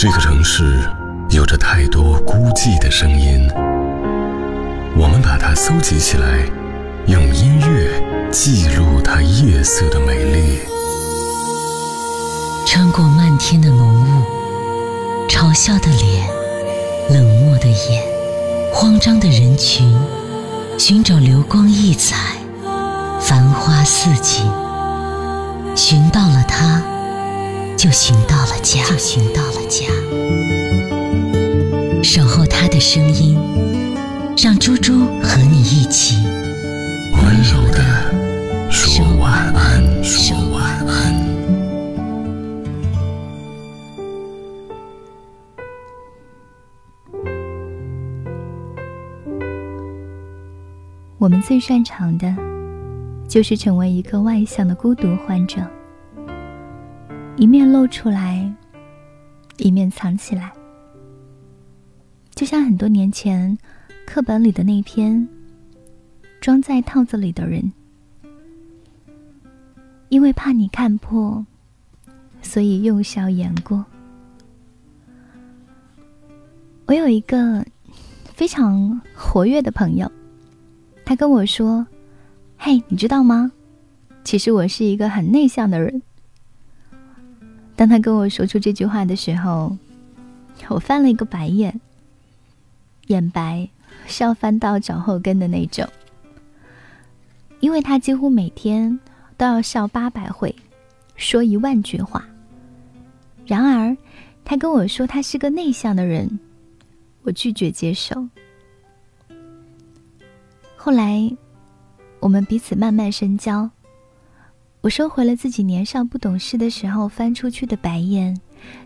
这个城市有着太多孤寂的声音，我们把它搜集起来，用音乐记录它夜色的美丽。穿过漫天的浓雾，嘲笑的脸，冷漠的眼，慌张的人群，寻找流光溢彩，繁花似锦，寻到了它。就寻到了家，就寻到了家。守候他的声音，让猪猪和你一起温柔的说晚安，说晚安。我们最擅长的，就是成为一个外向的孤独患者。一面露出来，一面藏起来，就像很多年前课本里的那篇《装在套子里的人》。因为怕你看破，所以用笑掩过。我有一个非常活跃的朋友，他跟我说：“嘿，你知道吗？其实我是一个很内向的人。”当他跟我说出这句话的时候，我翻了一个白眼，眼白笑翻到脚后跟的那种。因为他几乎每天都要笑八百回，说一万句话。然而，他跟我说他是个内向的人，我拒绝接受。后来，我们彼此慢慢深交。我收回了自己年少不懂事的时候翻出去的白眼，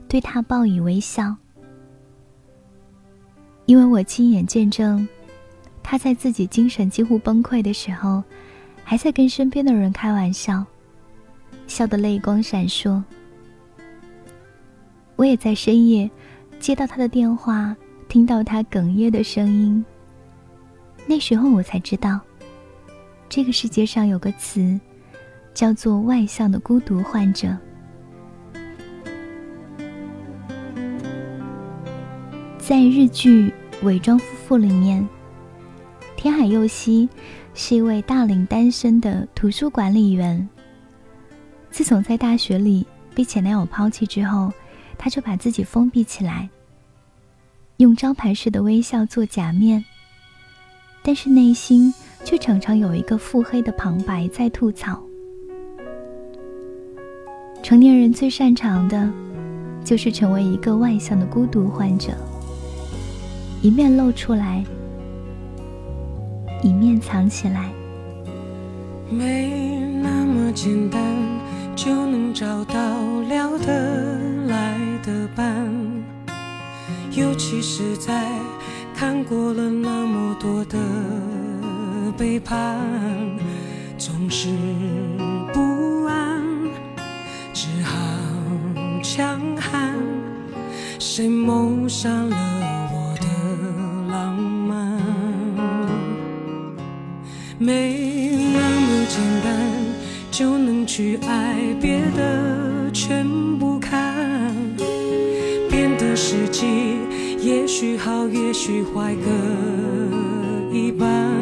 对他报以微笑。因为我亲眼见证，他在自己精神几乎崩溃的时候，还在跟身边的人开玩笑，笑得泪光闪烁。我也在深夜接到他的电话，听到他哽咽的声音。那时候我才知道，这个世界上有个词。叫做外向的孤独患者。在日剧《伪装夫妇》里面，天海佑希是一位大龄单身的图书管理员。自从在大学里被前男友抛弃之后，他就把自己封闭起来，用招牌式的微笑做假面，但是内心却常常有一个腹黑的旁白在吐槽。成年人最擅长的，就是成为一个外向的孤独患者，一面露出来，一面藏起来。没那么简单就能找到聊得来的伴，尤其是在看过了那么多的背叛，总是。强悍，谁谋杀了我的浪漫？没那么简单就能去爱，别的全不看。变得实际，也许好，也许坏，各一半。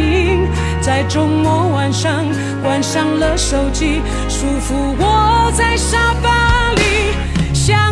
在周末晚上。关上了手机，舒服窝在沙发里，想。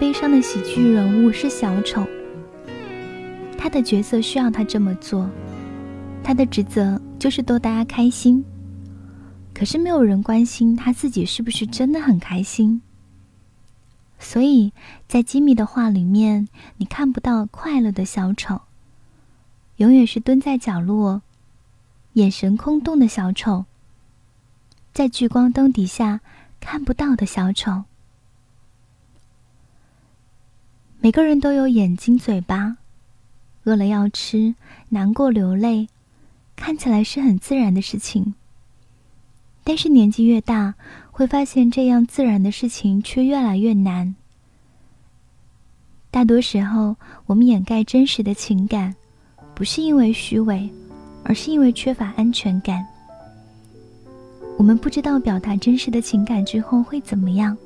悲伤的喜剧人物是小丑，他的角色需要他这么做，他的职责就是逗大家开心。可是没有人关心他自己是不是真的很开心。所以在吉米的画里面，你看不到快乐的小丑，永远是蹲在角落，眼神空洞的小丑，在聚光灯底下看不到的小丑。每个人都有眼睛、嘴巴，饿了要吃，难过流泪，看起来是很自然的事情。但是年纪越大，会发现这样自然的事情却越来越难。大多时候，我们掩盖真实的情感，不是因为虚伪，而是因为缺乏安全感。我们不知道表达真实的情感之后会怎么样，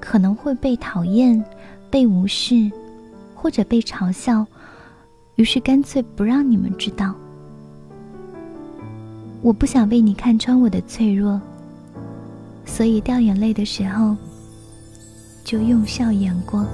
可能会被讨厌、被无视，或者被嘲笑，于是干脆不让你们知道。我不想被你看穿我的脆弱，所以掉眼泪的时候，就用笑掩过。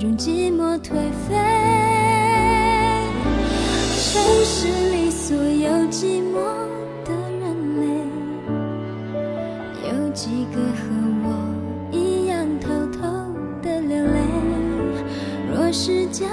种寂寞颓废。城市里所有寂寞的人类，有几个和我一样偷偷的流泪？若是将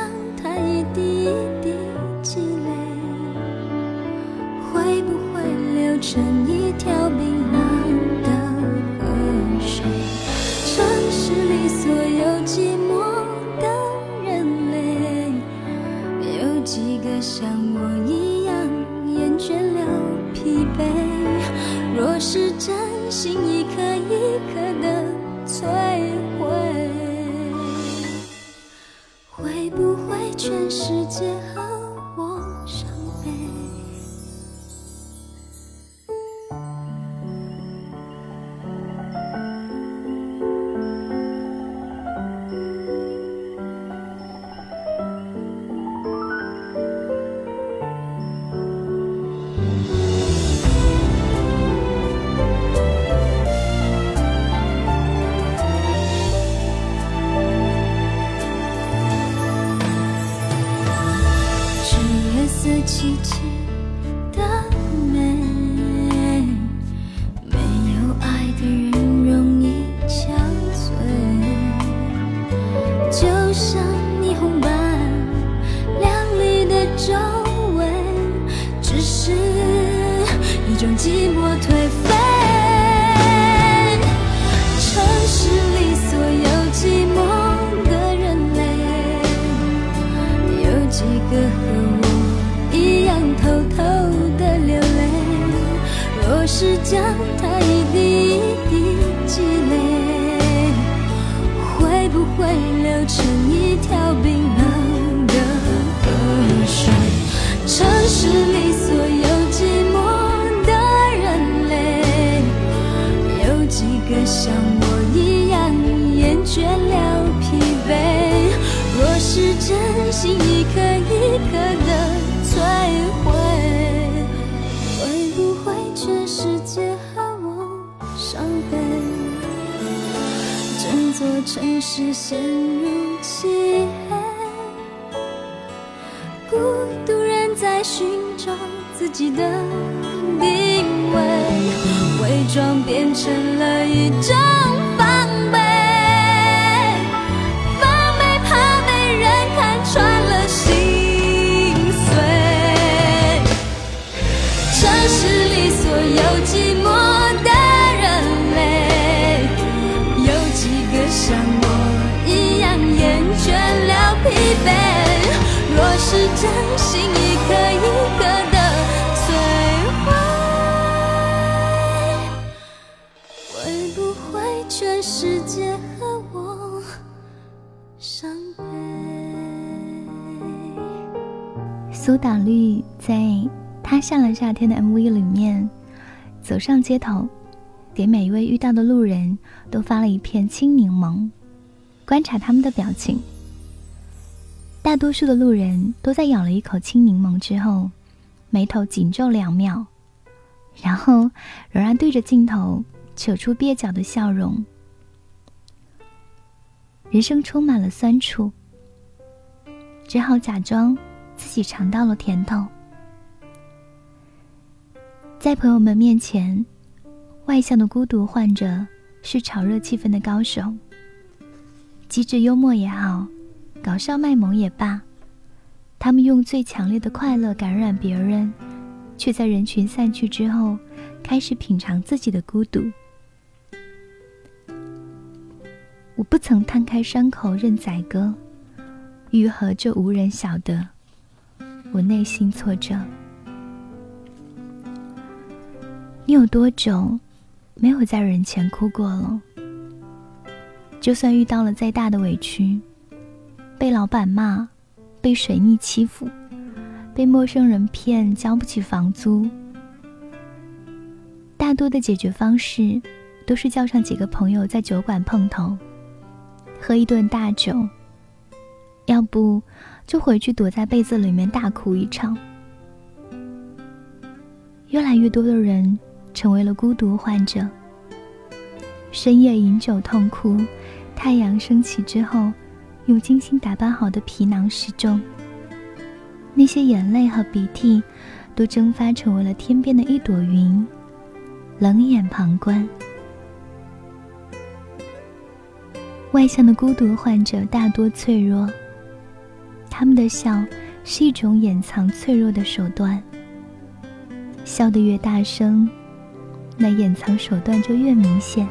心一颗一颗的摧毁。会不会全世界奇迹。是将它一滴一滴积累，会不会流成一条冰冷的河水？城市里所有是陷入漆黑。孤独人在寻找自己的定位，伪装变成了一张苏打绿在《他下了夏天》的 MV 里面，走上街头，给每一位遇到的路人都发了一片青柠檬，观察他们的表情。大多数的路人都在咬了一口青柠檬之后，眉头紧皱两秒，然后仍然对着镜头扯出蹩脚的笑容。人生充满了酸楚，只好假装己尝到了甜头。在朋友们面前，外向的孤独患者是炒热气氛的高手，机智幽默也好。搞笑卖萌也罢，他们用最强烈的快乐感染别人，却在人群散去之后，开始品尝自己的孤独。我不曾摊开伤口任宰割，愈合就无人晓得。我内心挫折。你有多久没有在人前哭过了？就算遇到了再大的委屈。被老板骂，被水逆欺负，被陌生人骗，交不起房租。大多的解决方式，都是叫上几个朋友在酒馆碰头，喝一顿大酒。要不，就回去躲在被子里面大哭一场。越来越多的人成为了孤独患者，深夜饮酒痛哭，太阳升起之后。用精心打扮好的皮囊示众，那些眼泪和鼻涕，都蒸发成为了天边的一朵云，冷眼旁观。外向的孤独患者大多脆弱，他们的笑是一种掩藏脆弱的手段。笑得越大声，那掩藏手段就越明显。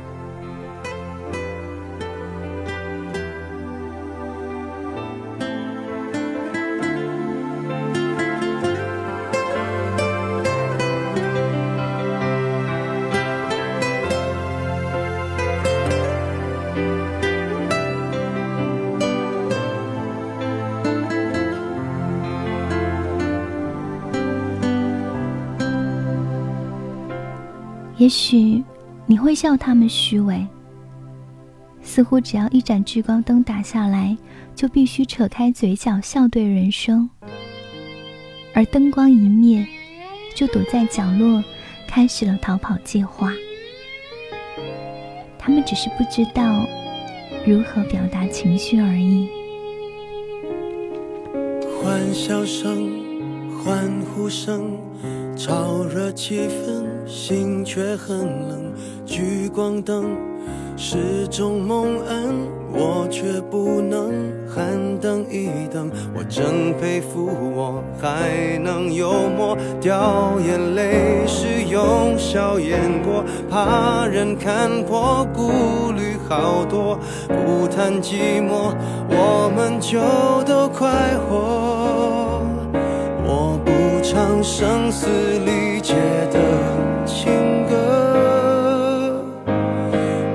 也许你会笑他们虚伪，似乎只要一盏聚光灯打下来，就必须扯开嘴角笑对人生；而灯光一灭，就躲在角落，开始了逃跑计划。他们只是不知道如何表达情绪而已。欢笑声，欢呼声。火热气氛，心却很冷。聚光灯是种蒙恩，我却不能喊等一等。我真佩服我还能幽默，掉眼泪时用笑掩过，怕人看破，顾虑好多。不谈寂寞，我们就都快活。我不唱声嘶力竭的情歌，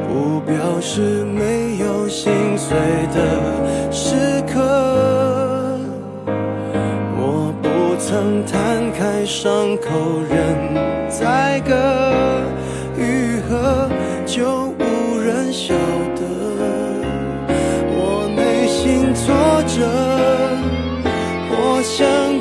不表示没有心碎的时刻。我不曾摊开伤口任宰割，愈合就无人晓得。我内心挫折，我像个孤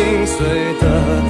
心碎的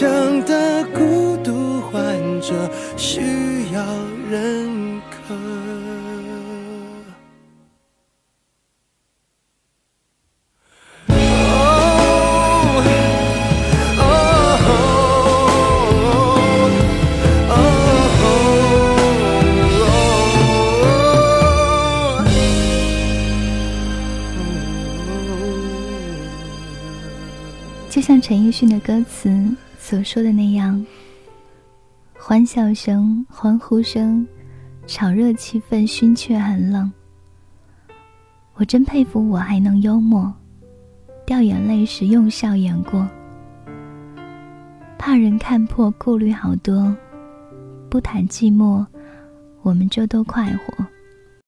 外向的孤独患者需要认可。就像陈奕迅的歌词所说的那样，欢笑声、欢呼声，炒热气氛，熏却很冷。我真佩服我还能幽默，掉眼泪时用笑掩过，怕人看破，顾虑好多。不谈寂寞，我们就都快活。